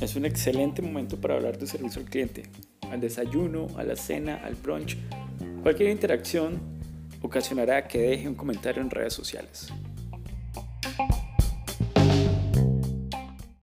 Es un excelente momento para hablar de servicio al cliente, al desayuno, a la cena, al brunch. Cualquier interacción ocasionará que deje un comentario en redes sociales.